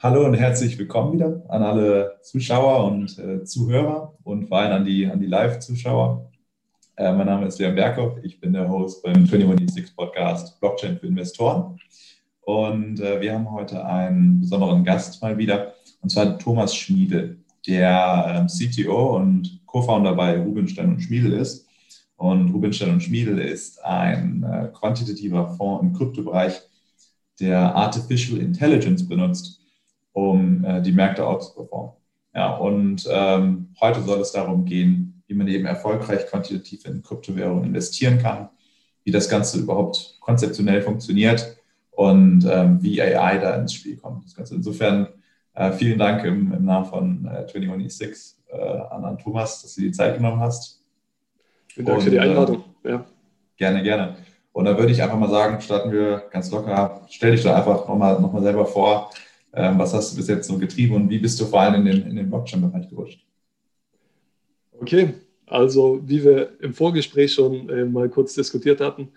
hallo und herzlich willkommen wieder an alle Zuschauer und äh, Zuhörer und vor allem an die, an die Live-Zuschauer. Äh, mein Name ist Leon Berghoff, ich bin der Host beim 21 Podcast Blockchain für Investoren. Und äh, wir haben heute einen besonderen Gast mal wieder, und zwar Thomas Schmiedel, der ähm, CTO und Co-Founder bei Rubinstein und Schmiedel ist. Und Rubinstein und Schmiedel ist ein äh, quantitativer Fonds im Kryptobereich, der Artificial Intelligence benutzt, um äh, die Märkte outzuperformen. Ja, und ähm, heute soll es darum gehen, wie man eben erfolgreich quantitativ in Kryptowährungen investieren kann, wie das Ganze überhaupt konzeptionell funktioniert und ähm, wie AI da ins Spiel kommt. Das Ganze. Insofern äh, vielen Dank im, im Namen von äh, 21E6 äh, an, an Thomas, dass du die Zeit genommen hast. Vielen Dank und, für die Einladung. Äh, ja. Gerne, gerne. Und da würde ich einfach mal sagen, starten wir ganz locker. Stell dich doch einfach nochmal noch mal selber vor, was hast du bis jetzt so getrieben und wie bist du vor allem in den, in den Blockchain-Bereich gerutscht? Okay, also wie wir im Vorgespräch schon äh, mal kurz diskutiert hatten,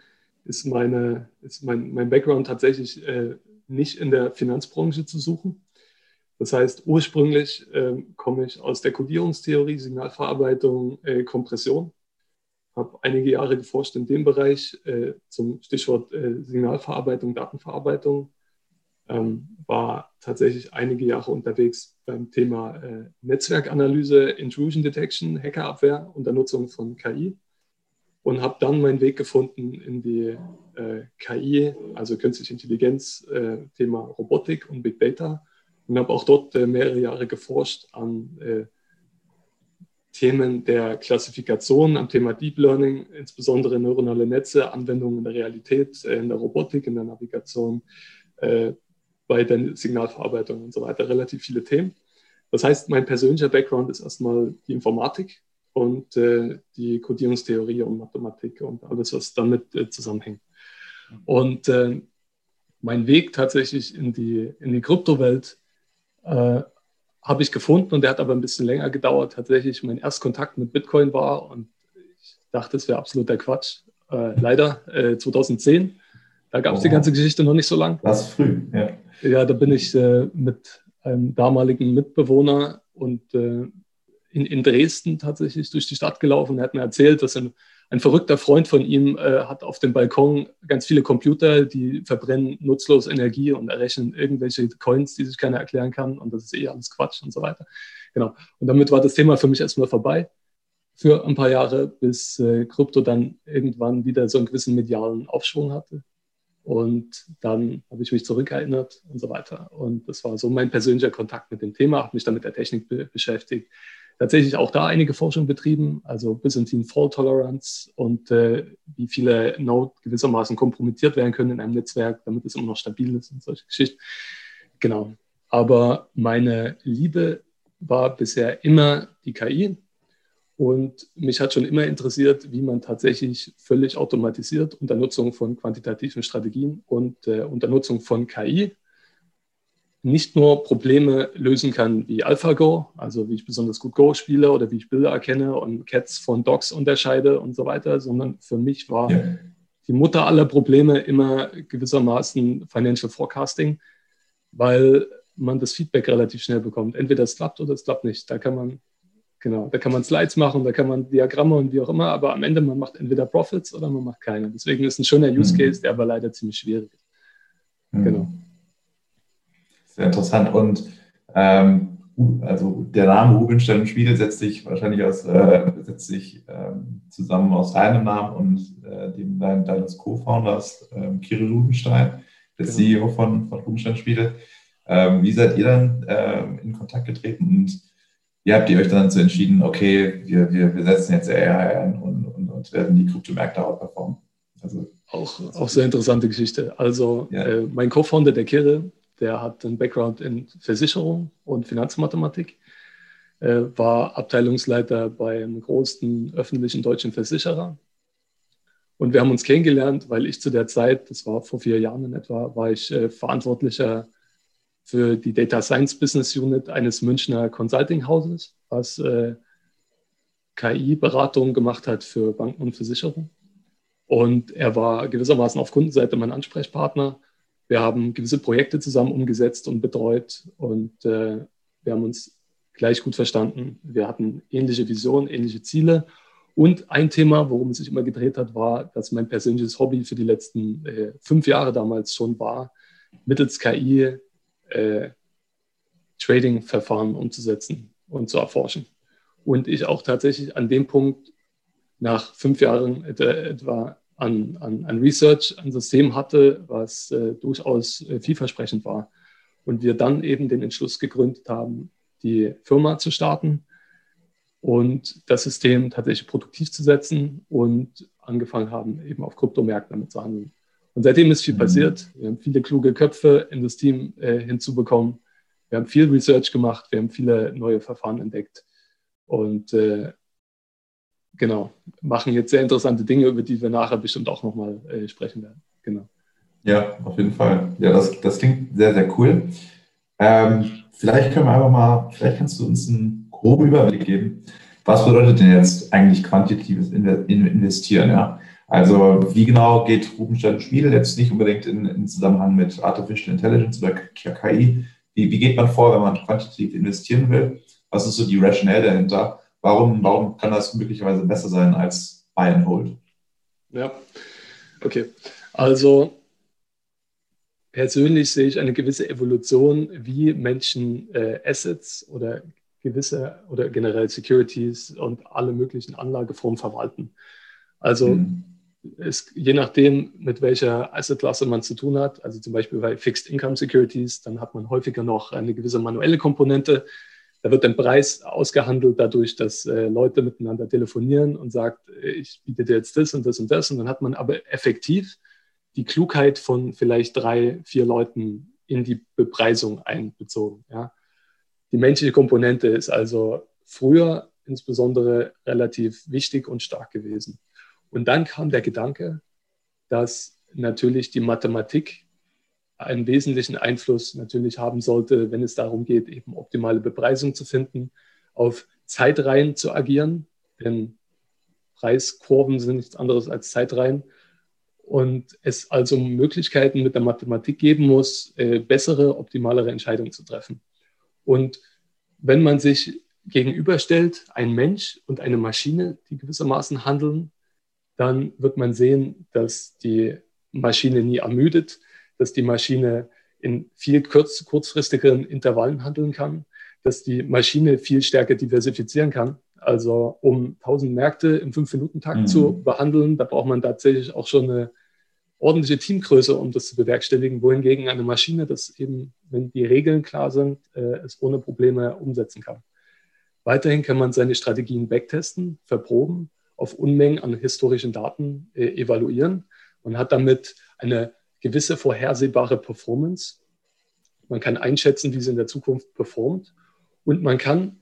ist, meine, ist mein, mein Background tatsächlich äh, nicht in der Finanzbranche zu suchen. Das heißt, ursprünglich äh, komme ich aus der Codierungstheorie, Signalverarbeitung, äh, Kompression. Habe einige Jahre geforscht in dem Bereich äh, zum Stichwort äh, Signalverarbeitung, Datenverarbeitung ähm, war tatsächlich einige Jahre unterwegs beim Thema äh, Netzwerkanalyse, Intrusion Detection, Hackerabwehr unter Nutzung von KI und habe dann meinen Weg gefunden in die äh, KI, also künstliche Intelligenz, äh, Thema Robotik und Big Data und habe auch dort äh, mehrere Jahre geforscht an äh, Themen der Klassifikation, am Thema Deep Learning, insbesondere neuronale Netze, Anwendungen in der Realität, äh, in der Robotik, in der Navigation, bei der Signalverarbeitung und so weiter, relativ viele Themen. Das heißt, mein persönlicher Background ist erstmal die Informatik und äh, die Codierungstheorie und Mathematik und alles, was damit äh, zusammenhängt. Und äh, mein Weg tatsächlich in die, in die Kryptowelt äh, habe ich gefunden und der hat aber ein bisschen länger gedauert. Tatsächlich mein Erstkontakt mit Bitcoin war und ich dachte, es wäre absoluter Quatsch. Äh, leider 2010. Äh, da gab es oh. die ganze Geschichte noch nicht so lang. Das ist früh, ja. Ja, da bin ich äh, mit einem damaligen Mitbewohner und äh, in, in, Dresden tatsächlich durch die Stadt gelaufen. Er hat mir erzählt, dass ein, ein verrückter Freund von ihm äh, hat auf dem Balkon ganz viele Computer, die verbrennen nutzlos Energie und errechnen irgendwelche Coins, die sich keiner erklären kann. Und das ist eh alles Quatsch und so weiter. Genau. Und damit war das Thema für mich erstmal vorbei für ein paar Jahre, bis äh, Krypto dann irgendwann wieder so einen gewissen medialen Aufschwung hatte. Und dann habe ich mich zurückerinnert und so weiter. Und das war so mein persönlicher Kontakt mit dem Thema, habe mich dann mit der Technik be beschäftigt. Tatsächlich auch da einige Forschung betrieben, also Byzantine Fault Tolerance und äh, wie viele Node gewissermaßen kompromittiert werden können in einem Netzwerk, damit es immer noch stabil ist und solche Geschichten. Genau. Aber meine Liebe war bisher immer die KI und mich hat schon immer interessiert, wie man tatsächlich völlig automatisiert unter Nutzung von quantitativen Strategien und äh, unter Nutzung von KI nicht nur Probleme lösen kann wie AlphaGo, also wie ich besonders gut Go spiele oder wie ich Bilder erkenne und Cats von Dogs unterscheide und so weiter, sondern für mich war ja. die Mutter aller Probleme immer gewissermaßen Financial Forecasting, weil man das Feedback relativ schnell bekommt. Entweder es klappt oder es klappt nicht. Da kann man Genau, da kann man Slides machen, da kann man Diagramme und wie auch immer, aber am Ende man macht entweder Profits oder man macht keine. Deswegen ist ein schöner Use mhm. Case, der aber leider ziemlich schwierig ist. Mhm. Genau. Sehr interessant. Und ähm, also der Name Rubinstein Schmiede setzt sich wahrscheinlich aus, äh, setzt sich ähm, zusammen aus deinem Namen und äh, dem dein, deines Co-Founders ähm, Kirill Rubinstein, der genau. CEO von, von Rubinstein Schmiede. Ähm, wie seid ihr dann ähm, in Kontakt getreten und wie habt ihr euch dann dazu entschieden, okay, wir, wir, wir setzen jetzt AI ein und, und, und werden die Kryptomärkte outperformen? Also, auch, auch sehr interessante Geschichte. Also ja. äh, mein Co-Founder, der Kirill, der hat einen Background in Versicherung und Finanzmathematik, äh, war Abteilungsleiter bei einem großen öffentlichen deutschen Versicherer. Und wir haben uns kennengelernt, weil ich zu der Zeit, das war vor vier Jahren in etwa, war ich äh, verantwortlicher für die Data Science Business Unit eines Münchner Consulting Hauses, was äh, KI-Beratung gemacht hat für Banken und Versicherungen. Und er war gewissermaßen auf Kundenseite mein Ansprechpartner. wir haben gewisse Projekte zusammen umgesetzt und betreut und äh, wir haben uns gleich gut verstanden. Wir hatten ähnliche Visionen, ähnliche Ziele. Und ein Thema, worum es sich immer gedreht hat, war, dass mein persönliches Hobby für die letzten äh, fünf Jahre damals schon war, mittels KI äh, Trading-Verfahren umzusetzen und zu erforschen. Und ich auch tatsächlich an dem Punkt nach fünf Jahren etwa an, an, an Research ein System hatte, was äh, durchaus äh, vielversprechend war. Und wir dann eben den Entschluss gegründet haben, die Firma zu starten und das System tatsächlich produktiv zu setzen und angefangen haben, eben auf Kryptomärkten damit zu handeln. Und seitdem ist viel mhm. passiert. Wir haben viele kluge Köpfe in das Team äh, hinzubekommen. Wir haben viel Research gemacht, wir haben viele neue Verfahren entdeckt und äh, genau, machen jetzt sehr interessante Dinge, über die wir nachher bestimmt auch nochmal äh, sprechen werden. Genau. Ja, auf jeden Fall. Ja, das, das klingt sehr, sehr cool. Ähm, vielleicht können wir einfach mal, vielleicht kannst du uns einen groben Überblick geben. Was bedeutet denn jetzt eigentlich quantitatives Investieren? Ja? Also wie genau geht Rubenstein Spiel jetzt nicht unbedingt in, in, Zusammenhang mit Artificial Intelligence oder KI? Wie, wie geht man vor, wenn man quantitativ investieren will? Was ist so die Rationale dahinter? Warum, warum kann das möglicherweise besser sein als Buy and Hold? Ja, okay. Also persönlich sehe ich eine gewisse Evolution, wie Menschen äh, Assets oder gewisse oder generell Securities und alle möglichen Anlageformen verwalten. Also mhm. Es, je nachdem, mit welcher Assetklasse man zu tun hat, also zum Beispiel bei Fixed Income Securities, dann hat man häufiger noch eine gewisse manuelle Komponente. Da wird ein Preis ausgehandelt dadurch, dass äh, Leute miteinander telefonieren und sagt, äh, ich biete dir jetzt das und das und das. Und dann hat man aber effektiv die Klugheit von vielleicht drei, vier Leuten in die Bepreisung einbezogen. Ja. Die menschliche Komponente ist also früher insbesondere relativ wichtig und stark gewesen. Und dann kam der Gedanke, dass natürlich die Mathematik einen wesentlichen Einfluss natürlich haben sollte, wenn es darum geht, eben optimale Bepreisung zu finden, auf Zeitreihen zu agieren, denn Preiskurven sind nichts anderes als Zeitreihen. Und es also Möglichkeiten mit der Mathematik geben muss, äh, bessere, optimalere Entscheidungen zu treffen. Und wenn man sich gegenüberstellt, ein Mensch und eine Maschine, die gewissermaßen handeln, dann wird man sehen, dass die Maschine nie ermüdet, dass die Maschine in viel kurz, kurzfristigeren Intervallen handeln kann, dass die Maschine viel stärker diversifizieren kann. Also um 1000 Märkte im 5-Minuten-Takt mhm. zu behandeln, da braucht man tatsächlich auch schon eine ordentliche Teamgröße, um das zu bewerkstelligen, wohingegen eine Maschine das eben, wenn die Regeln klar sind, äh, es ohne Probleme umsetzen kann. Weiterhin kann man seine Strategien backtesten, verproben, auf Unmengen an historischen Daten äh, evaluieren. Man hat damit eine gewisse vorhersehbare Performance. Man kann einschätzen, wie sie in der Zukunft performt. Und man kann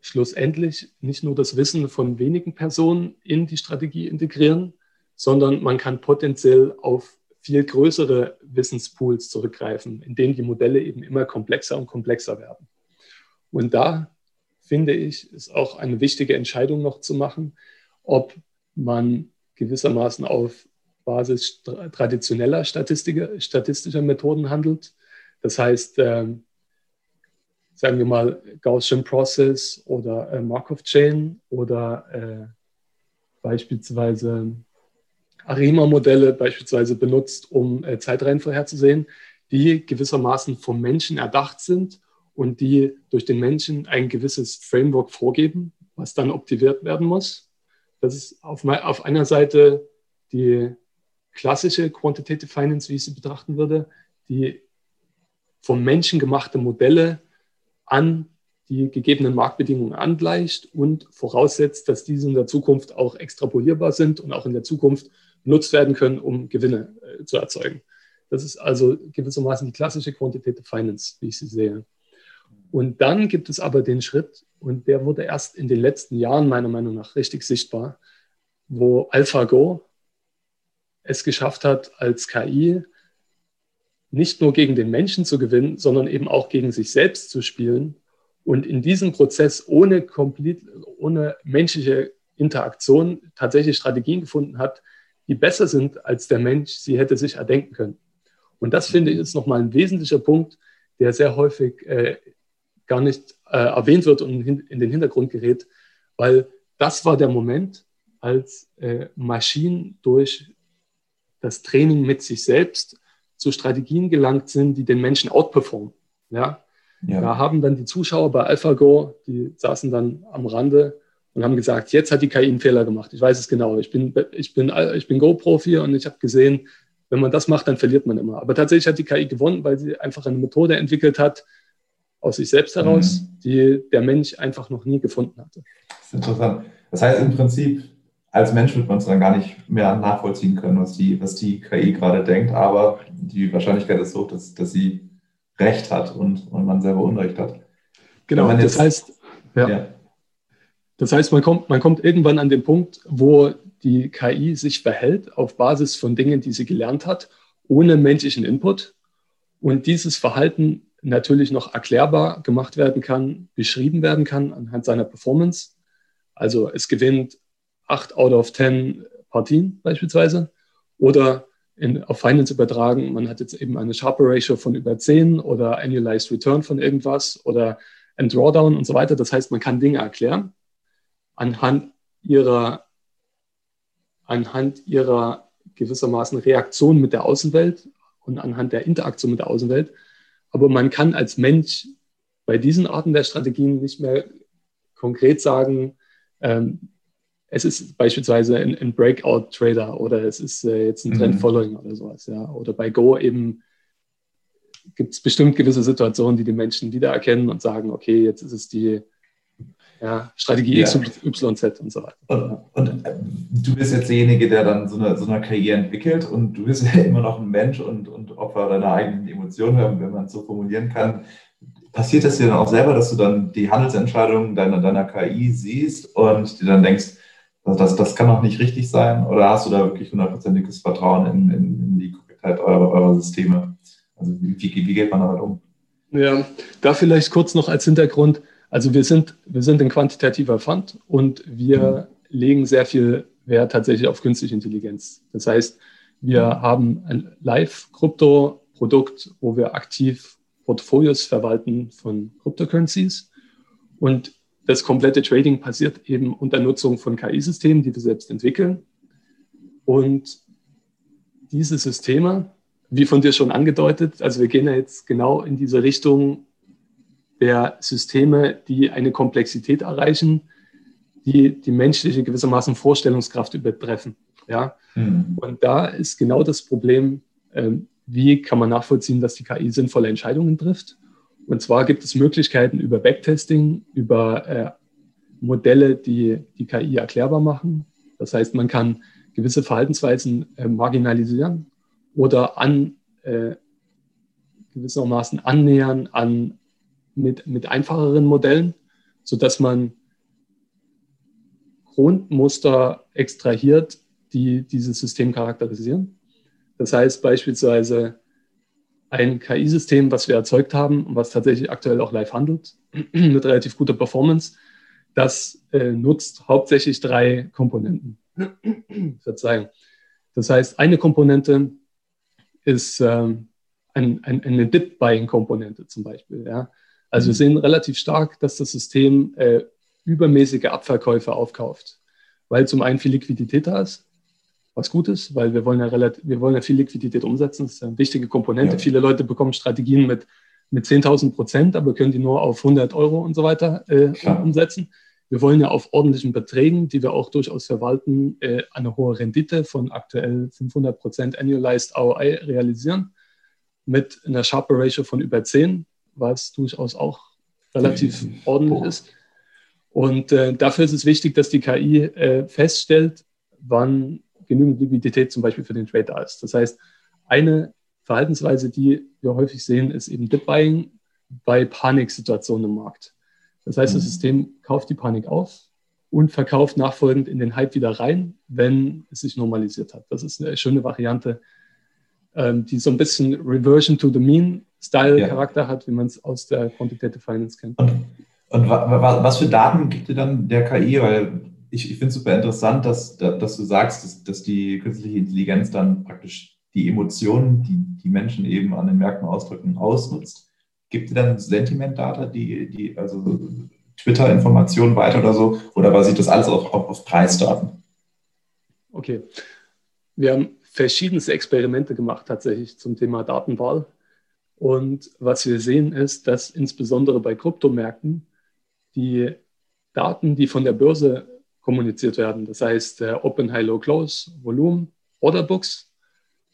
schlussendlich nicht nur das Wissen von wenigen Personen in die Strategie integrieren, sondern man kann potenziell auf viel größere Wissenspools zurückgreifen, in denen die Modelle eben immer komplexer und komplexer werden. Und da finde ich, ist auch eine wichtige Entscheidung noch zu machen, ob man gewissermaßen auf Basis traditioneller statistischer Methoden handelt. Das heißt, äh, sagen wir mal Gaussian Process oder äh, Markov Chain oder äh, beispielsweise Arima-Modelle beispielsweise benutzt, um äh, Zeitreihen vorherzusehen, die gewissermaßen vom Menschen erdacht sind und die durch den Menschen ein gewisses Framework vorgeben, was dann optimiert werden muss. Das ist auf, auf einer Seite die klassische Quantitative Finance, wie ich sie betrachten würde, die vom Menschen gemachte Modelle an die gegebenen Marktbedingungen angleicht und voraussetzt, dass diese in der Zukunft auch extrapolierbar sind und auch in der Zukunft genutzt werden können, um Gewinne äh, zu erzeugen. Das ist also gewissermaßen die klassische Quantitative Finance, wie ich sie sehe. Und dann gibt es aber den Schritt, und der wurde erst in den letzten Jahren meiner Meinung nach richtig sichtbar, wo AlphaGo es geschafft hat, als KI nicht nur gegen den Menschen zu gewinnen, sondern eben auch gegen sich selbst zu spielen und in diesem Prozess ohne, komplett, ohne menschliche Interaktion tatsächlich Strategien gefunden hat, die besser sind, als der Mensch sie hätte sich erdenken können. Und das finde ich ist nochmal ein wesentlicher Punkt, der sehr häufig äh, gar nicht äh, erwähnt wird und in, den Hintergrund gerät, weil das war der Moment, als äh, Maschinen durch das Training mit sich selbst zu Strategien gelangt sind, die den Menschen outperformen. Ja? ja. Da haben dann die Zuschauer bei AlphaGo, die saßen dann am Rande und haben gesagt, jetzt hat die KI einen Fehler gemacht. Ich weiß es genau. Ich bin, ich bin, ich bin Go-Profi und ich habe gesehen, wenn man das macht, dann verliert man immer. Aber tatsächlich hat die KI gewonnen, weil sie einfach eine Methode entwickelt hat, aus sich selbst heraus, mhm. die der Mensch einfach noch nie gefunden hatte. Das ist interessant. Das heißt im Prinzip, als Mensch wird man es dann gar nicht mehr nachvollziehen können, was die, was die KI gerade denkt, aber die Wahrscheinlichkeit ist so, dass, dass sie Recht hat und, und man selber Unrecht hat. Genau, jetzt, das heißt, ja. ja. Das heißt, man kommt, man kommt irgendwann an den Punkt, wo die KI sich verhält auf Basis von Dingen, die sie gelernt hat, ohne menschlichen Input. Und dieses Verhalten natürlich noch erklärbar gemacht werden kann, beschrieben werden kann anhand seiner Performance. Also es gewinnt 8 out of 10 Partien beispielsweise. Oder in, auf Finance übertragen, man hat jetzt eben eine Sharper Ratio von über 10 oder Annualized Return von irgendwas oder ein Drawdown und so weiter. Das heißt, man kann Dinge erklären anhand ihrer, anhand ihrer gewissermaßen Reaktion mit der Außenwelt und anhand der Interaktion mit der Außenwelt. Aber man kann als Mensch bei diesen Arten der Strategien nicht mehr konkret sagen, ähm, es ist beispielsweise ein, ein Breakout-Trader oder es ist äh, jetzt ein. Trend-Following mhm. oder sowas. Ja. Oder bei Go eben gibt es bestimmt gewisse Situationen, die die Menschen wiedererkennen und sagen, okay, jetzt ist es die ja, Strategie ja. XYZ und so weiter. Und, und, äh, du bist jetzt derjenige, der dann so eine, so eine Karriere entwickelt und du bist ja immer noch ein Mensch und, und Opfer deiner eigenen Emotionen, wenn man es so formulieren kann. Passiert das dir dann auch selber, dass du dann die Handelsentscheidungen deiner, deiner KI siehst und dir dann denkst, also das, das kann doch nicht richtig sein? Oder hast du da wirklich hundertprozentiges Vertrauen in, in, in die Korrektheit eurer, eurer Systeme? Also wie, wie, wie geht man damit um? Ja, da vielleicht kurz noch als Hintergrund. Also wir sind, wir sind ein quantitativer Fund und wir mhm. legen sehr viel Wert tatsächlich auf künstliche Intelligenz. Das heißt, wir mhm. haben ein Live-Krypto-Produkt, wo wir aktiv Portfolios verwalten von Cryptocurrencies. Und das komplette Trading passiert eben unter Nutzung von KI-Systemen, die wir selbst entwickeln. Und diese Systeme, wie von dir schon angedeutet, also wir gehen ja jetzt genau in diese Richtung der Systeme, die eine Komplexität erreichen, die die menschliche gewissermaßen Vorstellungskraft übertreffen. Ja? Mhm. Und da ist genau das Problem, ähm, wie kann man nachvollziehen, dass die KI sinnvolle Entscheidungen trifft und zwar gibt es Möglichkeiten über Backtesting, über äh, Modelle, die die KI erklärbar machen. Das heißt, man kann gewisse Verhaltensweisen äh, marginalisieren oder an äh, gewissermaßen annähern an mit, mit einfacheren Modellen, sodass man Grundmuster extrahiert, die dieses System charakterisieren. Das heißt beispielsweise, ein KI-System, was wir erzeugt haben und was tatsächlich aktuell auch live handelt, mit relativ guter Performance, das äh, nutzt hauptsächlich drei Komponenten. Verzeihung. Das heißt, eine Komponente ist ähm, ein, ein, eine Dip-Buying-Komponente zum Beispiel. Ja? Also wir sehen relativ stark, dass das System äh, übermäßige Abverkäufe aufkauft, weil zum einen viel Liquidität da ist was Gutes, weil wir wollen ja relativ, wir wollen ja viel Liquidität umsetzen. Das ist eine wichtige Komponente. Ja. Viele Leute bekommen Strategien mit, mit 10.000 Prozent, aber können die nur auf 100 Euro und so weiter äh, umsetzen. Wir wollen ja auf ordentlichen Beträgen, die wir auch durchaus verwalten, äh, eine hohe Rendite von aktuell 500 Prozent Annualized ROI realisieren mit einer Sharper Ratio von über 10, was durchaus auch relativ mhm. ordentlich ist. Und äh, dafür ist es wichtig, dass die KI äh, feststellt, wann genügend Liquidität zum Beispiel für den Trade da ist. Das heißt, eine Verhaltensweise, die wir häufig sehen, ist eben Dip Buying bei Paniksituationen im Markt. Das heißt, das mhm. System kauft die Panik auf und verkauft nachfolgend in den Hype wieder rein, wenn es sich normalisiert hat. Das ist eine schöne Variante, ähm, die so ein bisschen Reversion to the Mean Style-Charakter ja. hat, wie man es aus der Quantitative Finance kennt. Und, und was für Daten gibt ihr dann der KI? Weil ich, ich finde es super interessant, dass, dass du sagst, dass, dass die künstliche Intelligenz dann praktisch die Emotionen, die die Menschen eben an den Märkten ausdrücken, ausnutzt? Gibt es dann Sentiment-Data, die, die, also Twitter-Informationen weiter oder so? Oder basiert das alles auf, auf, auf Preisdaten? Okay. Wir haben verschiedenste Experimente gemacht tatsächlich zum Thema Datenwahl. Und was wir sehen ist, dass insbesondere bei Kryptomärkten die Daten, die von der Börse kommuniziert werden, das heißt Open, High, Low, Close, Volumen, Orderbooks,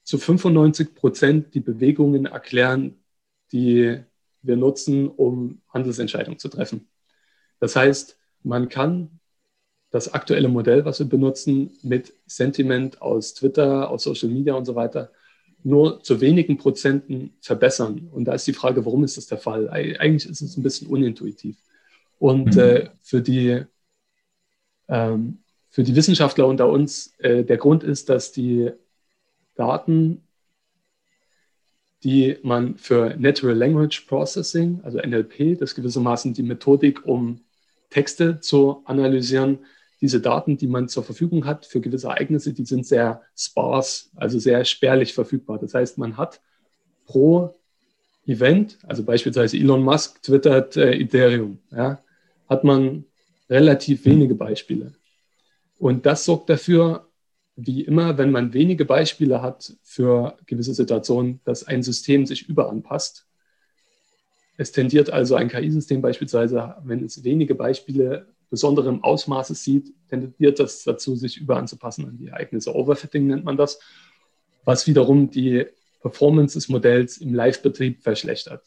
zu 95 Prozent die Bewegungen erklären, die wir nutzen, um Handelsentscheidungen zu treffen. Das heißt, man kann das aktuelle Modell, was wir benutzen, mit Sentiment aus Twitter, aus Social Media und so weiter, nur zu wenigen Prozenten verbessern. Und da ist die Frage, warum ist das der Fall? Eigentlich ist es ein bisschen unintuitiv. Und mhm. äh, für, die, ähm, für die Wissenschaftler unter uns, äh, der Grund ist, dass die Daten, die man für Natural Language Processing, also NLP, das gewissermaßen die Methodik, um Texte zu analysieren, diese Daten, die man zur Verfügung hat für gewisse Ereignisse, die sind sehr sparse, also sehr spärlich verfügbar. Das heißt, man hat pro Event, also beispielsweise Elon Musk twittert äh, Ethereum, ja, hat man relativ wenige Beispiele. Und das sorgt dafür, wie immer, wenn man wenige Beispiele hat für gewisse Situationen, dass ein System sich überanpasst. Es tendiert also ein KI-System beispielsweise, wenn es wenige Beispiele besonderem Ausmaßes sieht, tendiert das dazu, sich überanzupassen an die Ereignisse. Overfitting nennt man das, was wiederum die Performance des Modells im Live-Betrieb verschlechtert.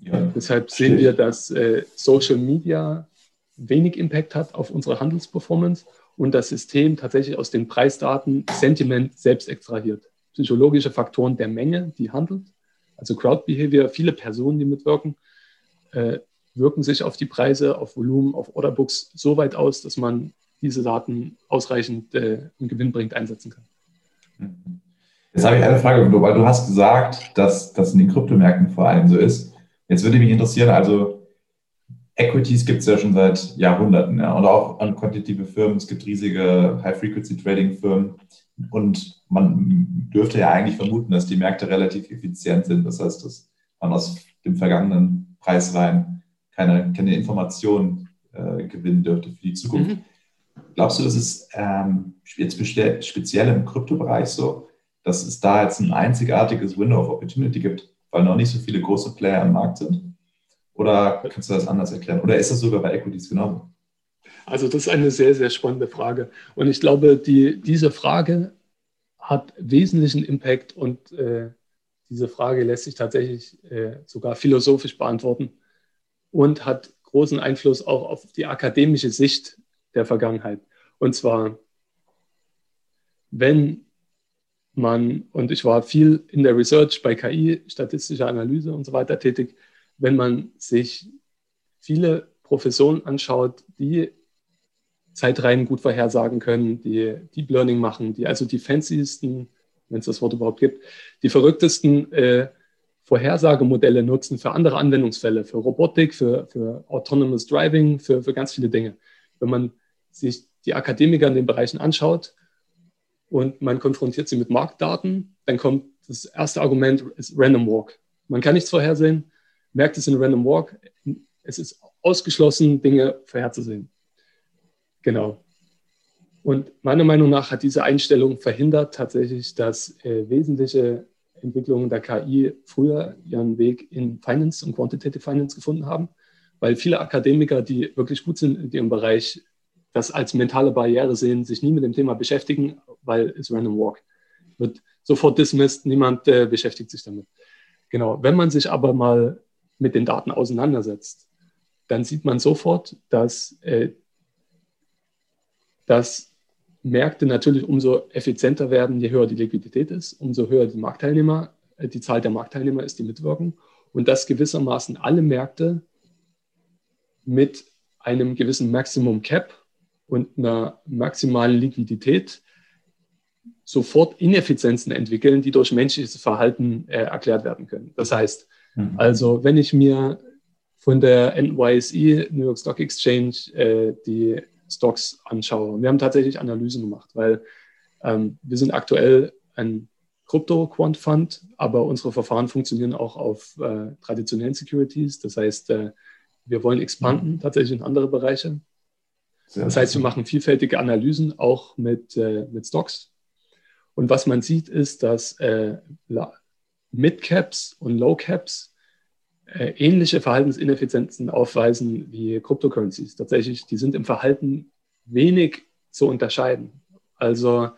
Ja, Deshalb sehen wir, dass äh, Social Media wenig Impact hat auf unsere Handelsperformance und das System tatsächlich aus den Preisdaten Sentiment selbst extrahiert. Psychologische Faktoren der Menge, die handelt, also Crowd Behavior, viele Personen, die mitwirken, äh, wirken sich auf die Preise, auf Volumen, auf Orderbooks so weit aus, dass man diese Daten ausreichend äh, im Gewinn bringt einsetzen kann. Jetzt habe ich eine Frage, weil du hast gesagt, dass das in den Kryptomärkten vor allem so ist. Jetzt würde mich interessieren, also Equities gibt es ja schon seit Jahrhunderten ja, und auch an quantitative Firmen. Es gibt riesige High-Frequency-Trading-Firmen und man dürfte ja eigentlich vermuten, dass die Märkte relativ effizient sind. Das heißt, dass man aus dem vergangenen Preisreihen keine, keine Informationen äh, gewinnen dürfte für die Zukunft. Mhm. Glaubst du, das ist ähm, jetzt speziell im Kryptobereich so, dass es da jetzt ein einzigartiges Window of Opportunity gibt, weil noch nicht so viele große Player am Markt sind? Oder kannst du das anders erklären? Oder ist das sogar bei Equities genauso? Also das ist eine sehr, sehr spannende Frage. Und ich glaube, die, diese Frage hat wesentlichen Impact und äh, diese Frage lässt sich tatsächlich äh, sogar philosophisch beantworten und hat großen Einfluss auch auf die akademische Sicht der Vergangenheit. Und zwar, wenn man, und ich war viel in der Research bei KI, statistischer Analyse und so weiter tätig, wenn man sich viele Professionen anschaut, die Zeitreihen gut vorhersagen können, die Deep Learning machen, die also die fancysten, wenn es das Wort überhaupt gibt, die verrücktesten äh, Vorhersagemodelle nutzen für andere Anwendungsfälle, für Robotik, für, für Autonomous Driving, für, für ganz viele Dinge. Wenn man sich die Akademiker in den Bereichen anschaut und man konfrontiert sie mit Marktdaten, dann kommt das erste Argument, ist Random Walk. Man kann nichts vorhersehen, merkt es in Random Walk. Es ist ausgeschlossen, Dinge vorherzusehen. Genau. Und meiner Meinung nach hat diese Einstellung verhindert tatsächlich, dass äh, wesentliche Entwicklungen der KI früher ihren Weg in Finance und Quantitative Finance gefunden haben, weil viele Akademiker, die wirklich gut sind in ihrem Bereich, das als mentale Barriere sehen, sich nie mit dem Thema beschäftigen, weil es Random Walk wird sofort dismissed, niemand äh, beschäftigt sich damit. Genau, wenn man sich aber mal mit den Daten auseinandersetzt, dann sieht man sofort, dass, äh, dass Märkte natürlich umso effizienter werden, je höher die Liquidität ist, umso höher die Marktteilnehmer, äh, die Zahl der Marktteilnehmer ist, die mitwirken. Und dass gewissermaßen alle Märkte mit einem gewissen Maximum Cap und einer maximalen Liquidität sofort Ineffizienzen entwickeln, die durch menschliches Verhalten äh, erklärt werden können. Das heißt, mhm. also wenn ich mir von der NYSE, New York Stock Exchange, äh, die Stocks anschaue. Und wir haben tatsächlich Analysen gemacht, weil ähm, wir sind aktuell ein Krypto Quant Fund, aber unsere Verfahren funktionieren auch auf äh, traditionellen Securities. Das heißt, äh, wir wollen expanden tatsächlich in andere Bereiche. Das heißt, wir machen vielfältige Analysen auch mit, äh, mit Stocks. Und was man sieht, ist, dass äh, Mid-Caps und Low-Caps ähnliche Verhaltensineffizienzen aufweisen wie Cryptocurrencies. Tatsächlich, die sind im Verhalten wenig zu unterscheiden. Also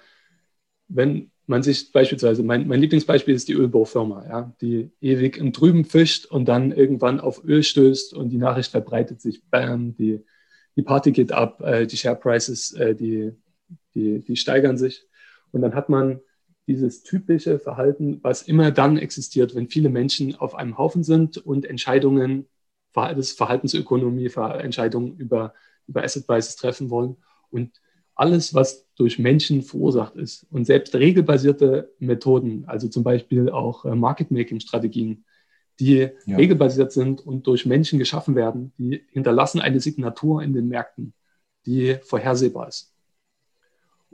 wenn man sich beispielsweise, mein, mein Lieblingsbeispiel ist die Ölbohrfirma, ja, die ewig im Trüben fischt und dann irgendwann auf Öl stößt und die Nachricht verbreitet sich, bam, die, die Party geht ab, äh, die Share Prices, äh, die, die, die steigern sich. Und dann hat man dieses typische Verhalten, was immer dann existiert, wenn viele Menschen auf einem Haufen sind und Entscheidungen, das Verhaltensökonomie, Entscheidungen über, über Asset Prices treffen wollen. Und alles, was durch Menschen verursacht ist und selbst regelbasierte Methoden, also zum Beispiel auch äh, Market-Making-Strategien, die ja. regelbasiert sind und durch Menschen geschaffen werden, die hinterlassen eine Signatur in den Märkten, die vorhersehbar ist.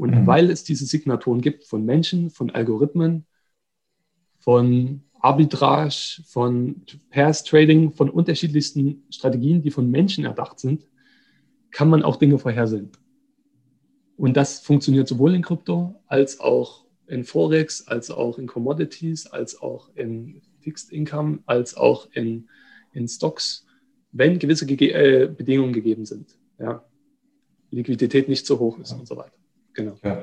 Und mhm. weil es diese Signaturen gibt von Menschen, von Algorithmen, von Arbitrage, von Pairs Trading, von unterschiedlichsten Strategien, die von Menschen erdacht sind, kann man auch Dinge vorhersehen. Und das funktioniert sowohl in Krypto als auch in Forex, als auch in Commodities, als auch in Fixed Income, als auch in, in Stocks, wenn gewisse Gege äh, Bedingungen gegeben sind. Ja. Liquidität nicht so hoch ist ja. und so weiter. Genau. Ja.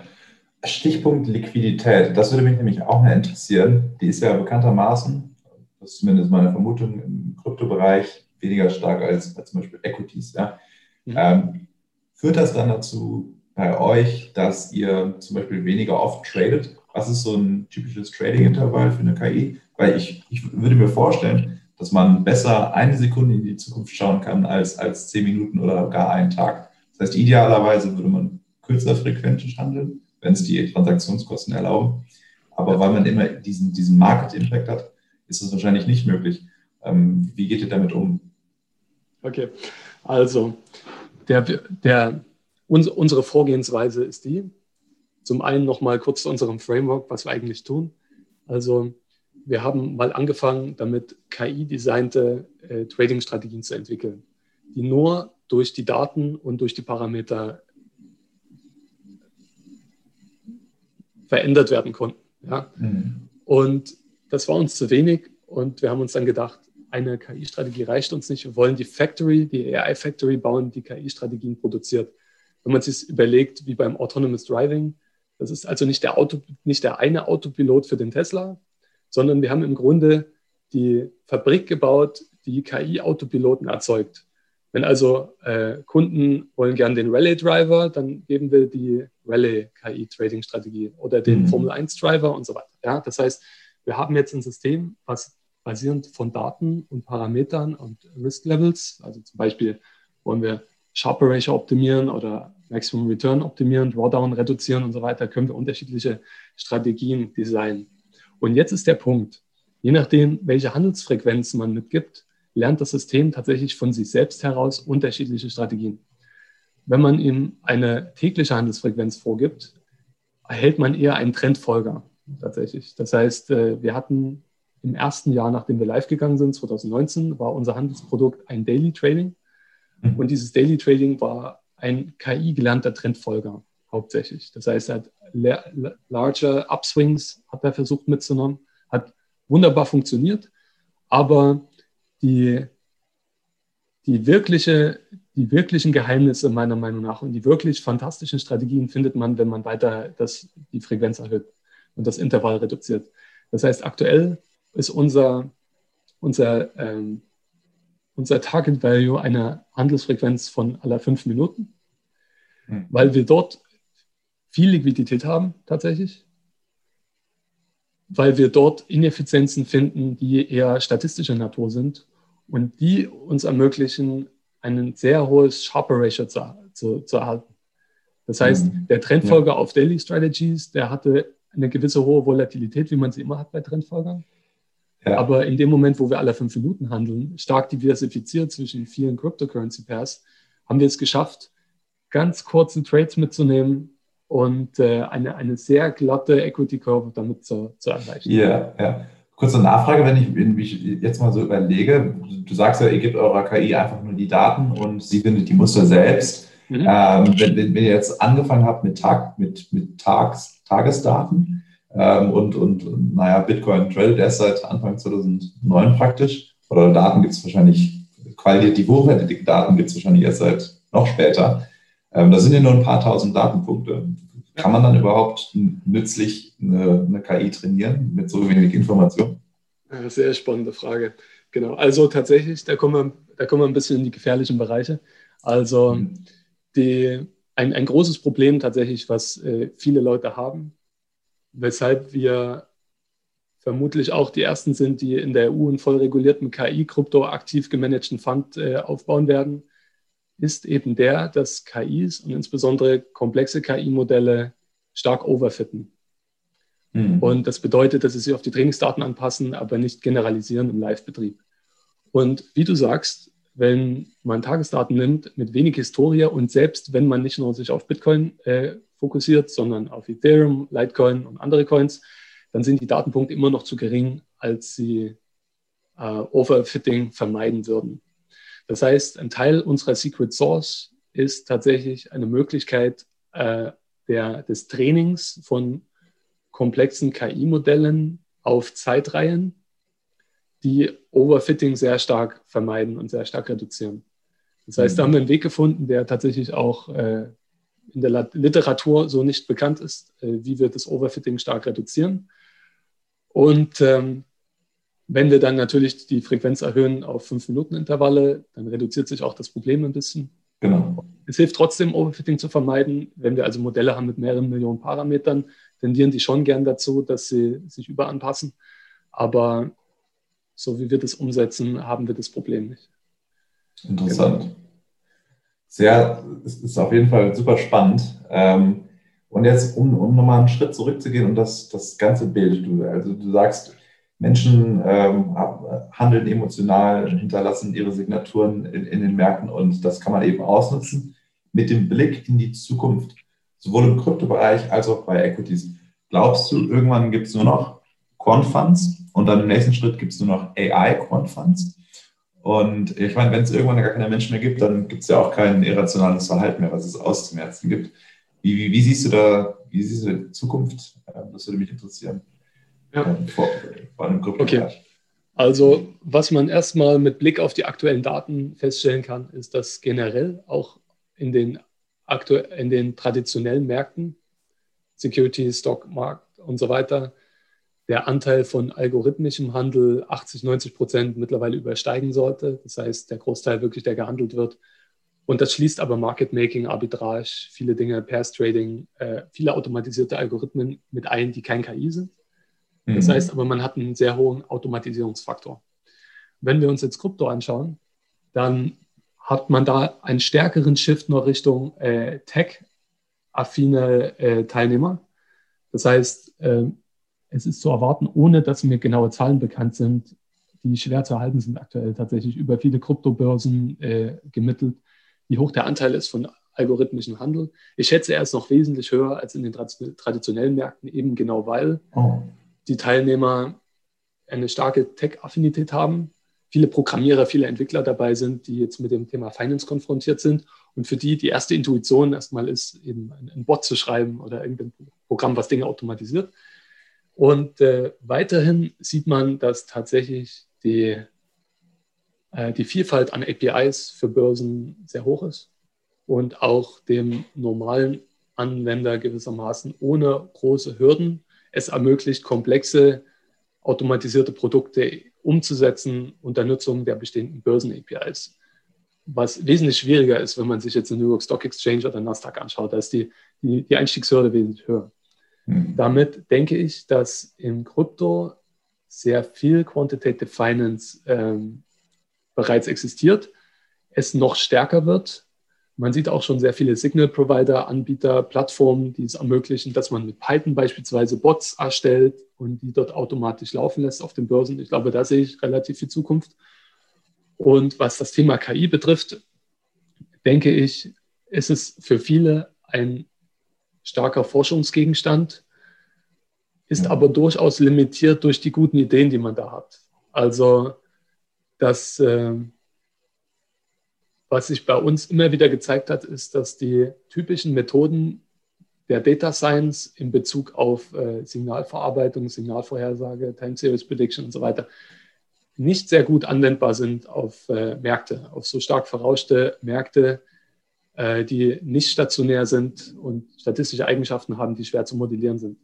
Stichpunkt Liquidität, das würde mich nämlich auch mehr interessieren. Die ist ja bekanntermaßen, das ist zumindest meine Vermutung, im Kryptobereich weniger stark als, als zum Beispiel Equities. Ja. Mhm. Ähm, führt das dann dazu, bei euch, dass ihr zum Beispiel weniger oft tradet? Was ist so ein typisches Trading-Intervall für eine KI? Weil ich, ich würde mir vorstellen, dass man besser eine Sekunde in die Zukunft schauen kann als, als zehn Minuten oder gar einen Tag. Das heißt, idealerweise würde man kürzer frequentisch handeln, wenn es die Transaktionskosten erlauben. Aber weil man immer diesen, diesen Market-Impact hat, ist das wahrscheinlich nicht möglich. Ähm, wie geht ihr damit um? Okay, also der, der unsere Vorgehensweise ist die. Zum einen nochmal kurz zu unserem Framework, was wir eigentlich tun. Also wir haben mal angefangen, damit KI-designte äh, Trading-Strategien zu entwickeln, die nur durch die Daten und durch die Parameter verändert werden konnten. Ja? Mhm. Und das war uns zu wenig und wir haben uns dann gedacht, eine KI-Strategie reicht uns nicht. Wir wollen die Factory, die AI-Factory bauen, die KI-Strategien produziert wenn man sich überlegt, wie beim Autonomous Driving, das ist also nicht der, Auto, nicht der eine Autopilot für den Tesla, sondern wir haben im Grunde die Fabrik gebaut, die KI-Autopiloten erzeugt. Wenn also äh, Kunden wollen gern den Rallye-Driver, dann geben wir die Rallye-KI-Trading-Strategie oder den mhm. Formel-1-Driver und so weiter. Ja, das heißt, wir haben jetzt ein System, was basierend von Daten und Parametern und Risk-Levels, also zum Beispiel wollen wir Sharper Ratio optimieren oder Maximum Return optimieren, Drawdown reduzieren und so weiter, können wir unterschiedliche Strategien designen. Und jetzt ist der Punkt, je nachdem, welche Handelsfrequenz man mitgibt, lernt das System tatsächlich von sich selbst heraus unterschiedliche Strategien. Wenn man ihm eine tägliche Handelsfrequenz vorgibt, erhält man eher einen Trendfolger tatsächlich. Das heißt, äh, wir hatten im ersten Jahr, nachdem wir live gegangen sind, 2019, war unser Handelsprodukt ein Daily Trading. Mhm. Und dieses Daily Trading war ein KI-gelernter Trendfolger hauptsächlich. Das heißt, er hat larger Upswings hat er versucht mitzunehmen, hat wunderbar funktioniert, aber die, die, wirkliche, die wirklichen Geheimnisse meiner Meinung nach und die wirklich fantastischen Strategien findet man, wenn man weiter das, die Frequenz erhöht und das Intervall reduziert. Das heißt, aktuell ist unser, unser ähm, unser Target Value eine Handelsfrequenz von aller fünf Minuten, mhm. weil wir dort viel Liquidität haben tatsächlich, weil wir dort Ineffizienzen finden, die eher statistischer Natur sind und die uns ermöglichen, ein sehr hohes Sharper Ratio zu, zu, zu erhalten. Das heißt, mhm. der Trendfolger ja. auf Daily Strategies, der hatte eine gewisse hohe Volatilität, wie man sie immer hat bei Trendfolgern. Ja. Aber in dem Moment, wo wir alle fünf Minuten handeln, stark diversifiziert zwischen vielen Cryptocurrency Pairs, haben wir es geschafft, ganz kurze Trades mitzunehmen, und äh, eine, eine sehr glatte Equity Curve damit zu, zu erreichen. Ja, ja. Kurze Nachfrage, wenn ich, wenn ich jetzt mal so überlege, du sagst ja, ihr gebt eurer KI einfach nur die Daten und sie findet die Muster selbst. Mhm. Ähm, wenn, wenn, ihr jetzt angefangen habt mit, Tag, mit, mit Tags, Tagesdaten ähm, und, und, und, naja, Bitcoin tradet erst seit Anfang 2009 praktisch, oder Daten gibt es wahrscheinlich, qualitativ hochwertige Daten gibt es wahrscheinlich erst seit noch später. Ähm, da sind ja nur ein paar tausend Datenpunkte. Kann man dann überhaupt nützlich eine, eine KI trainieren mit so wenig Information? Sehr spannende Frage. Genau. Also tatsächlich, da kommen wir, da kommen wir ein bisschen in die gefährlichen Bereiche. Also mhm. die, ein, ein großes Problem tatsächlich, was äh, viele Leute haben, weshalb wir vermutlich auch die ersten sind, die in der EU einen voll regulierten KI-Krypto aktiv gemanagten Fund äh, aufbauen werden, ist eben der, dass KIs und insbesondere komplexe KI-Modelle stark overfitten. Mhm. Und das bedeutet, dass sie sich auf die Trainingsdaten anpassen, aber nicht generalisieren im Live-Betrieb. Und wie du sagst, wenn man Tagesdaten nimmt mit wenig Historie und selbst wenn man nicht nur sich auf Bitcoin äh, fokussiert, sondern auf Ethereum, Litecoin und andere Coins, dann sind die Datenpunkte immer noch zu gering, als sie äh, Overfitting vermeiden würden. Das heißt, ein Teil unserer Secret Source ist tatsächlich eine Möglichkeit äh, der, des Trainings von komplexen KI-Modellen auf Zeitreihen, die Overfitting sehr stark vermeiden und sehr stark reduzieren. Das heißt, da haben wir einen Weg gefunden, der tatsächlich auch äh, in der Literatur so nicht bekannt ist, äh, wie wir das Overfitting stark reduzieren. Und ähm, wenn wir dann natürlich die Frequenz erhöhen auf 5-Minuten-Intervalle, dann reduziert sich auch das Problem ein bisschen. Genau. Es hilft trotzdem, Overfitting zu vermeiden. Wenn wir also Modelle haben mit mehreren Millionen Parametern, tendieren die schon gern dazu, dass sie sich überanpassen. Aber so wie wir das umsetzen, haben wir das Problem nicht. Interessant. Genau. Sehr, es ist auf jeden Fall super spannend. Ähm, und jetzt, um, um nochmal einen Schritt zurückzugehen und das, das ganze Bild, du, also du sagst, Menschen ähm, handeln emotional, hinterlassen ihre Signaturen in, in, den Märkten und das kann man eben ausnutzen mit dem Blick in die Zukunft, sowohl im Kryptobereich als auch bei Equities. Glaubst du, irgendwann gibt es nur noch Quant-Funds und dann im nächsten Schritt gibt es nur noch AI-Quant-Funds? Und ich meine, wenn es irgendwann gar keine Menschen mehr gibt, dann gibt es ja auch kein irrationales Verhalten mehr, was es auszumerzen gibt. Wie, wie, wie, siehst du da, wie siehst du die Zukunft? Das würde mich interessieren. Ja. Vor, vor einem okay. Also, was man erstmal mit Blick auf die aktuellen Daten feststellen kann, ist, dass generell auch in den, in den traditionellen Märkten, Security, Stockmarkt und so weiter, der Anteil von algorithmischem Handel 80, 90 Prozent mittlerweile übersteigen sollte. Das heißt, der Großteil wirklich, der gehandelt wird. Und das schließt aber Market Making, Arbitrage, viele Dinge, Pairs Trading, äh, viele automatisierte Algorithmen mit ein, die kein KI sind. Das mhm. heißt aber, man hat einen sehr hohen Automatisierungsfaktor. Wenn wir uns jetzt Krypto anschauen, dann hat man da einen stärkeren Shift noch Richtung äh, Tech-affine äh, Teilnehmer. Das heißt, äh, es ist zu erwarten, ohne dass mir genaue Zahlen bekannt sind, die schwer zu erhalten sind aktuell tatsächlich über viele Kryptobörsen äh, gemittelt, wie hoch der Anteil ist von algorithmischen Handel. Ich schätze, er ist noch wesentlich höher als in den traditionellen Märkten, eben genau weil oh die Teilnehmer eine starke Tech-Affinität haben, viele Programmierer, viele Entwickler dabei sind, die jetzt mit dem Thema Finance konfrontiert sind und für die die erste Intuition erstmal ist, eben ein Bot zu schreiben oder irgendein Programm, was Dinge automatisiert. Und äh, weiterhin sieht man, dass tatsächlich die, äh, die Vielfalt an APIs für Börsen sehr hoch ist und auch dem normalen Anwender gewissermaßen ohne große Hürden es ermöglicht, komplexe automatisierte Produkte umzusetzen unter Nutzung der bestehenden Börsen-APIs. Was wesentlich schwieriger ist, wenn man sich jetzt den New York Stock Exchange oder Nasdaq anschaut, da ist die, die, die Einstiegshürde wesentlich höher. Mhm. Damit denke ich, dass im Krypto sehr viel Quantitative Finance ähm, bereits existiert, es noch stärker wird man sieht auch schon sehr viele Signal-Provider, Anbieter, Plattformen, die es ermöglichen, dass man mit Python beispielsweise Bots erstellt und die dort automatisch laufen lässt auf den Börsen. Ich glaube, da sehe ich relativ viel Zukunft. Und was das Thema KI betrifft, denke ich, ist es für viele ein starker Forschungsgegenstand, ist aber durchaus limitiert durch die guten Ideen, die man da hat. Also das, äh, was sich bei uns immer wieder gezeigt hat, ist, dass die typischen Methoden der Data Science in Bezug auf äh, Signalverarbeitung, Signalvorhersage, Time Series Prediction und so weiter nicht sehr gut anwendbar sind auf äh, Märkte, auf so stark verrauschte Märkte, äh, die nicht stationär sind und statistische Eigenschaften haben, die schwer zu modellieren sind.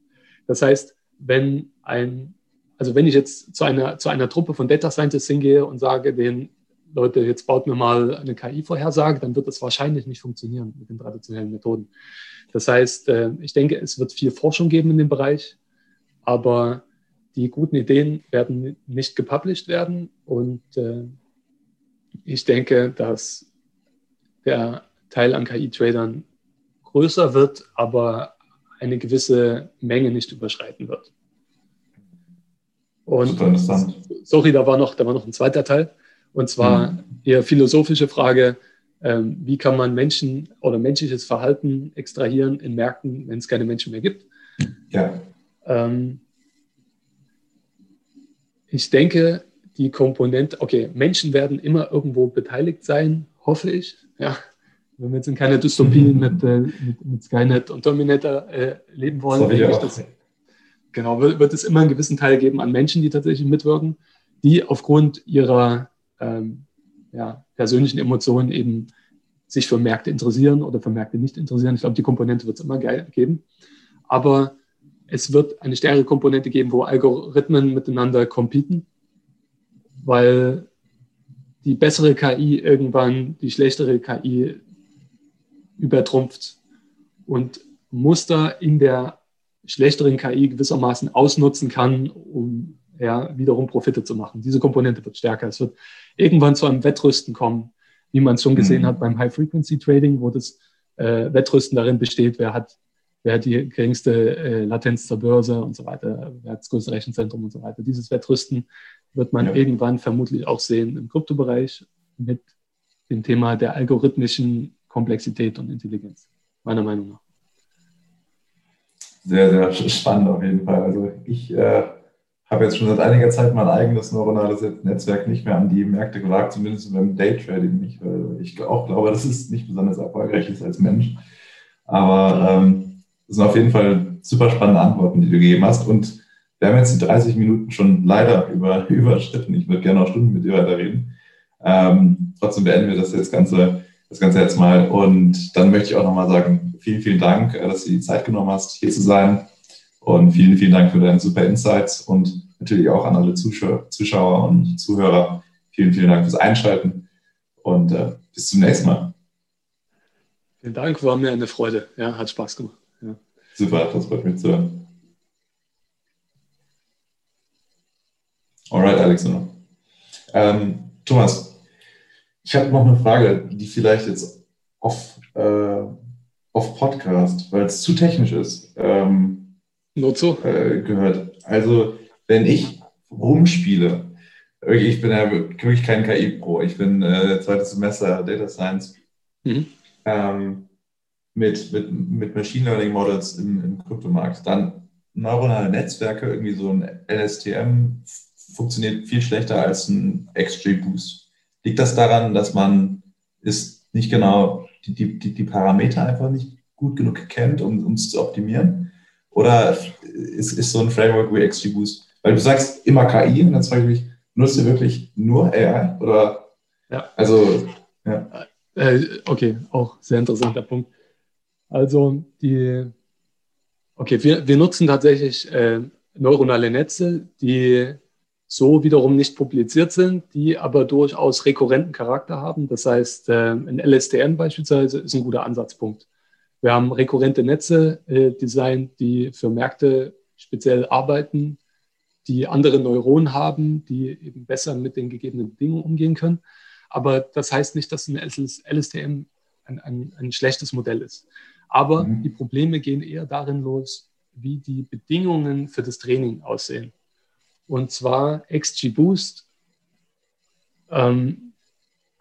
Das heißt, wenn ein, also wenn ich jetzt zu einer, zu einer Truppe von Data Scientists hingehe und sage den Leute, jetzt baut mir mal eine KI-Vorhersage, dann wird das wahrscheinlich nicht funktionieren mit den traditionellen Methoden. Das heißt, äh, ich denke, es wird viel Forschung geben in dem Bereich, aber die guten Ideen werden nicht gepublished werden. Und äh, ich denke, dass der Teil an KI-Tradern größer wird, aber eine gewisse Menge nicht überschreiten wird. Und sorry, da war, noch, da war noch ein zweiter Teil. Und zwar mhm. eher philosophische Frage, ähm, wie kann man Menschen oder menschliches Verhalten extrahieren in Märkten, wenn es keine Menschen mehr gibt? Ja. Ähm, ich denke, die Komponente, okay, Menschen werden immer irgendwo beteiligt sein, hoffe ich. Ja. Wenn wir jetzt in keiner Dystopie mhm. mit, äh, mit, mit, Skynet und Terminator äh, leben wollen, denke ich, dass, genau, wird, wird, es immer einen gewissen Teil geben an Menschen, die tatsächlich mitwirken, die aufgrund ihrer ähm, ja, persönlichen Emotionen eben sich für Märkte interessieren oder für Märkte nicht interessieren. Ich glaube, die Komponente wird es immer geben. Aber es wird eine stärkere Komponente geben, wo Algorithmen miteinander competen, weil die bessere KI irgendwann die schlechtere KI übertrumpft und Muster in der schlechteren KI gewissermaßen ausnutzen kann, um ja, wiederum Profite zu machen. Diese Komponente wird stärker. Es wird irgendwann zu einem Wettrüsten kommen, wie man es schon gesehen mhm. hat beim High-Frequency-Trading, wo das äh, Wettrüsten darin besteht, wer hat wer hat die geringste äh, Latenz zur Börse und so weiter, wer hat das größte Rechenzentrum und so weiter. Dieses Wettrüsten wird man ja. irgendwann vermutlich auch sehen im Kryptobereich mit dem Thema der algorithmischen Komplexität und Intelligenz, meiner Meinung nach. Sehr, sehr spannend auf jeden Fall. Also ich äh, habe jetzt schon seit einiger Zeit mein eigenes neuronales Netzwerk nicht mehr an die Märkte gewagt, zumindest beim Daytrading nicht, weil ich auch glaube, dass es nicht besonders erfolgreich ist als Mensch. Aber ähm, das sind auf jeden Fall super spannende Antworten, die du gegeben hast. Und wir haben jetzt die 30 Minuten schon leider über, überschritten. Ich würde gerne noch Stunden mit dir weiterreden. Ähm, trotzdem beenden wir das, jetzt Ganze, das Ganze jetzt mal. Und dann möchte ich auch nochmal sagen, vielen, vielen Dank, äh, dass du die Zeit genommen hast, hier zu sein. Und vielen, vielen Dank für deine super Insights und natürlich auch an alle Zuschauer, Zuschauer und Zuhörer. Vielen, vielen Dank fürs Einschalten und äh, bis zum nächsten Mal. Vielen Dank, war mir eine Freude. Ja, hat Spaß gemacht. Ja. Super, das freut mich zu hören. Alright, Alexander. Ähm, Thomas, ich habe noch eine Frage, die vielleicht jetzt auf, äh, auf Podcast, weil es zu technisch ist, ähm, Nur zu? Äh, gehört. Also, wenn ich rumspiele, ich bin ja wirklich kein KI-Pro, ich bin äh, zweites Semester Data Science. Mhm. Ähm, mit, mit, mit Machine Learning Models im, im Kryptomarkt. Dann neuronale Netzwerke, irgendwie so ein LSTM funktioniert viel schlechter als ein XGBoost. Liegt das daran, dass man ist nicht genau die, die, die Parameter einfach nicht gut genug kennt, um es zu optimieren? Oder ist, ist so ein Framework wie XGBoost? Weil du sagst immer KI und dann frage ich mich, nutzt du wirklich nur AI? Oder ja. Also, ja. Äh, okay, auch sehr interessanter Punkt. Also die, okay, wir, wir nutzen tatsächlich äh, neuronale Netze, die so wiederum nicht publiziert sind, die aber durchaus rekurrenten Charakter haben. Das heißt, äh, ein LSTM beispielsweise ist ein guter Ansatzpunkt. Wir haben rekurrente Netze äh, designt, die für Märkte speziell arbeiten, die andere Neuronen haben, die eben besser mit den gegebenen Bedingungen umgehen können. Aber das heißt nicht, dass ein LSTM ein, ein, ein schlechtes Modell ist. Aber mhm. die Probleme gehen eher darin los, wie die Bedingungen für das Training aussehen. Und zwar XGBoost ähm,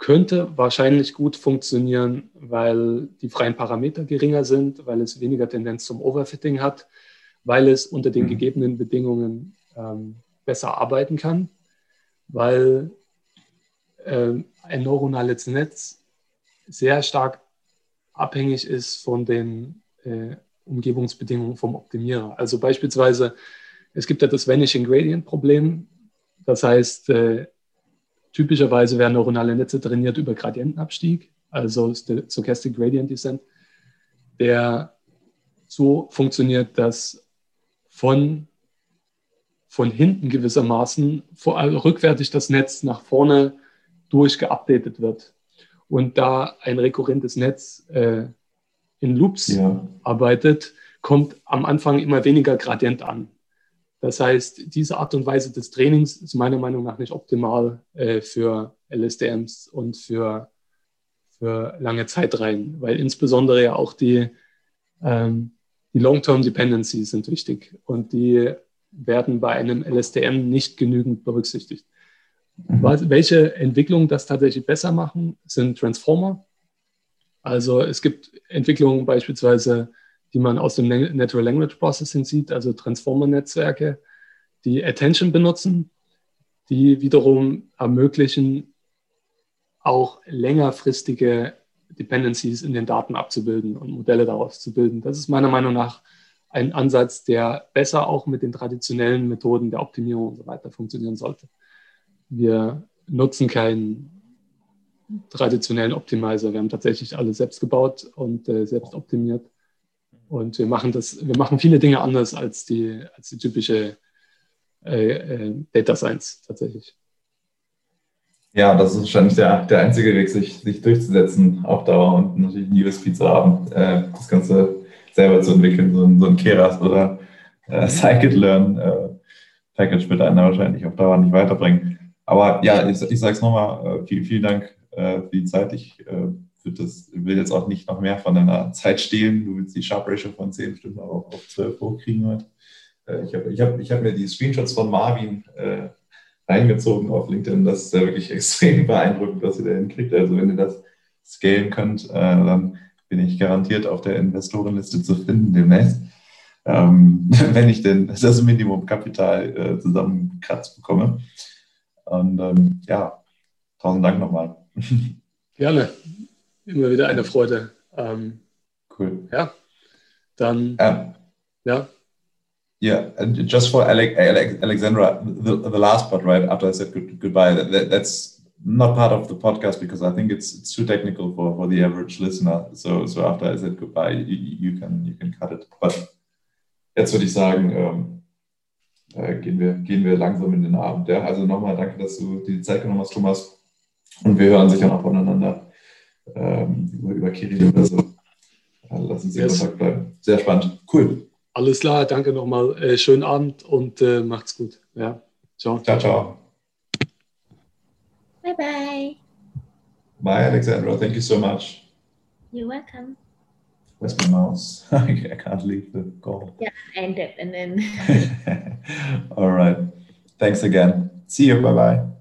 könnte wahrscheinlich gut funktionieren, weil die freien Parameter geringer sind, weil es weniger Tendenz zum Overfitting hat, weil es unter den mhm. gegebenen Bedingungen ähm, besser arbeiten kann, weil äh, ein neuronales Netz sehr stark abhängig ist von den äh, Umgebungsbedingungen vom Optimierer. Also beispielsweise, es gibt ja das Vanishing Gradient Problem. Das heißt, äh, typischerweise werden neuronale Netze trainiert über Gradientenabstieg, also Stochastic Gradient Descent, der so funktioniert, dass von, von hinten gewissermaßen vor, also rückwärtig das Netz nach vorne durchgeupdatet wird. Und da ein rekurrentes Netz äh, in Loops ja. arbeitet, kommt am Anfang immer weniger Gradient an. Das heißt, diese Art und Weise des Trainings ist meiner Meinung nach nicht optimal äh, für LSDMs und für, für lange Zeitreihen, weil insbesondere ja auch die, ähm, die Long-Term Dependencies sind wichtig und die werden bei einem LSDM nicht genügend berücksichtigt. Mhm. Was, welche Entwicklungen das tatsächlich besser machen, sind Transformer. Also es gibt Entwicklungen beispielsweise die man aus dem Natural Language Processing sieht, also Transformer-Netzwerke, die Attention benutzen, die wiederum ermöglichen, auch längerfristige Dependencies in den Daten abzubilden und Modelle daraus zu bilden. Das ist meiner Meinung nach ein Ansatz, der besser auch mit den traditionellen Methoden der Optimierung und so weiter funktionieren sollte. Wir nutzen keinen traditionellen Optimizer. Wir haben tatsächlich alle selbst gebaut und äh, selbst optimiert. Und wir machen das, wir machen viele Dinge anders als die, als die typische äh, äh, Data Science tatsächlich. Ja, das ist wahrscheinlich der, der einzige Weg, sich, sich durchzusetzen auf Dauer und natürlich ein USP zu haben, äh, das Ganze selber zu entwickeln, so ein, so ein Keras oder äh, Scikit-Learn äh, Package wird einen wahrscheinlich auf Dauer nicht weiterbringen. Aber ja, ich, ich sage es nochmal, äh, viel, vielen Dank äh, für die Zeit. Ich äh, das, will jetzt auch nicht noch mehr von deiner Zeit stehlen. Du willst die Sharp Ratio von 10 bestimmt auch auf 12 hochkriegen heute. Äh, ich habe ich hab, ich hab mir die Screenshots von Marvin äh, reingezogen auf LinkedIn. Das ist ja wirklich extrem beeindruckend, was ihr da hinkriegt. Also wenn ihr das scalen könnt, äh, dann bin ich garantiert auf der Investorenliste zu finden demnächst. Ähm, wenn ich denn das Minimumkapital äh, zusammengekratzt bekomme. Und ähm, ja, tausend Dank nochmal. Gerne immer wieder eine Freude. Ähm, cool. Ja, dann, um, ja. Yeah, and just for Alec, Alec, Alexandra, the, the last part, right after I said good, goodbye, that, that's not part of the podcast because I think it's it's too technical for, for the average listener. So so after I said goodbye, you, you can you can cut it. But jetzt würde ich sagen, ähm, äh, gehen wir gehen wir langsam in den Abend. Ja? Also nochmal danke, dass du die Zeit genommen hast, Thomas. Und wir hören sicher noch voneinander ähm, über, über Kirill oder so. Lass uns in yes. Kontakt bleiben. Sehr spannend. Cool. Alles klar, danke nochmal. Äh, schönen Abend und äh, macht's gut. Ja. Ciao. Ciao, ciao. Bye bye. Bye, Alexandra. Thank you so much. You're welcome. Where's my mouse? I can't leave the call. Yeah, end it and then. All right. Thanks again. See you. Bye bye.